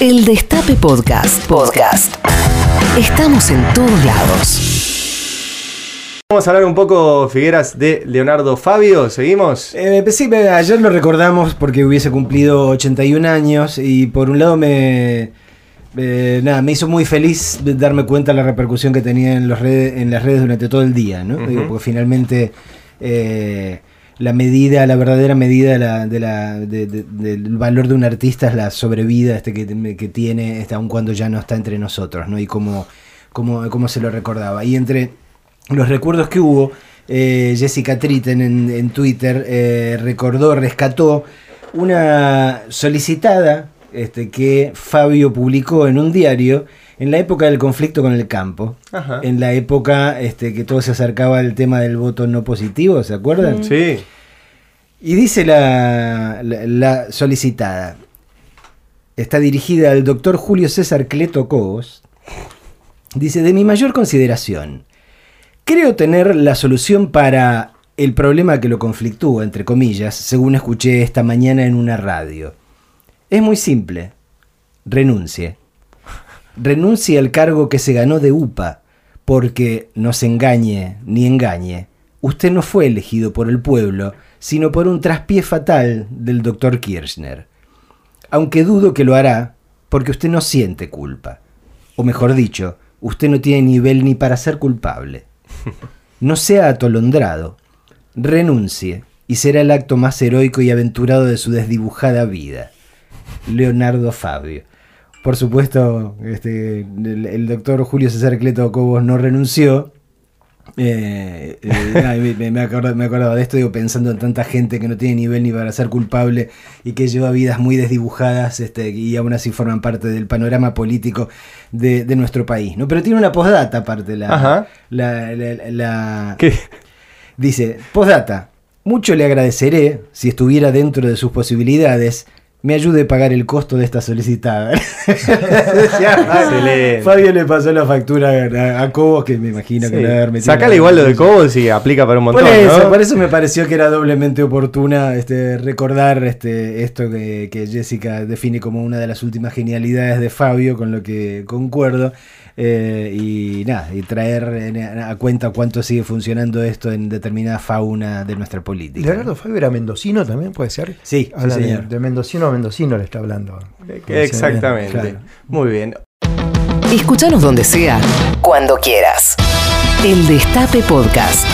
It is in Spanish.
El Destape Podcast. Podcast. Estamos en todos lados. Vamos a hablar un poco, Figueras, de Leonardo Fabio. ¿Seguimos? Eh, pues sí, ayer lo recordamos porque hubiese cumplido 81 años y por un lado me, eh, nada, me hizo muy feliz de darme cuenta de la repercusión que tenía en, los redes, en las redes durante todo el día, ¿no? Digo, porque finalmente eh, la medida, la verdadera medida de la- de la- de- de- del valor de un artista es la sobrevida este que, tiene este, aun cuando ya no está entre nosotros, ¿no? Y cómo se lo recordaba. Y entre los recuerdos que hubo, eh, Jessica Tritten en, en Twitter eh, recordó, rescató una solicitada este, que Fabio publicó en un diario en la época del conflicto con el campo, Ajá. en la época este, que todo se acercaba al tema del voto no positivo, ¿se acuerdan? Sí. Y dice la, la- la solicitada, está dirigida al doctor Julio César Cleto Cobos, dice, de mi mayor consideración, creo tener la solución para el problema que lo conflictúa, entre comillas, según escuché esta mañana en una radio. Es muy simple, renuncie. Renuncie al cargo que se ganó de UPA, porque no se engañe ni engañe. Usted no fue elegido por el pueblo, sino por un traspié fatal del doctor Kirchner. Aunque dudo que lo hará, porque usted no siente culpa. O mejor dicho, usted no tiene nivel ni para ser culpable. No sea atolondrado. Renuncie, y será el acto más heroico y aventurado de su desdibujada vida. Leonardo Fabio. Por supuesto, este, el, el doctor Julio César Cleto Cobos no renunció. Eh, eh, me, me, acordaba, me acordaba de esto, digo, pensando en tanta gente que no tiene nivel ni para ser culpable y que lleva vidas muy desdibujadas este, y aún así forman parte del panorama político de, de nuestro país. ¿no? Pero tiene una postdata aparte. La, Ajá. la, la- la- ¿Qué? Dice, postdata, mucho le agradeceré si estuviera dentro de sus posibilidades, me ayude a pagar el costo de esta solicitada. Excelente. Fabio le pasó la factura a, a Cobos, que me imagino que Sí. le debe haber metido Sacale igual lo de Cobos y aplica para un montón, por eso, ¿no? por eso me pareció que era doblemente oportuna este, recordar este, esto que, que Jessica define como una de las últimas genialidades de Fabio, con lo que concuerdo. eh, y nada, y traer en- a cuenta cuánto sigue funcionando esto en determinada fauna de nuestra política. Leonardo Fabio era mendocino también, puede ser. Sí, sí, de, señor. de mendocino mendocino le está hablando. Exactamente. Claro. Muy bien. Escúchanos donde sea, cuando quieras. El Destape Podcast.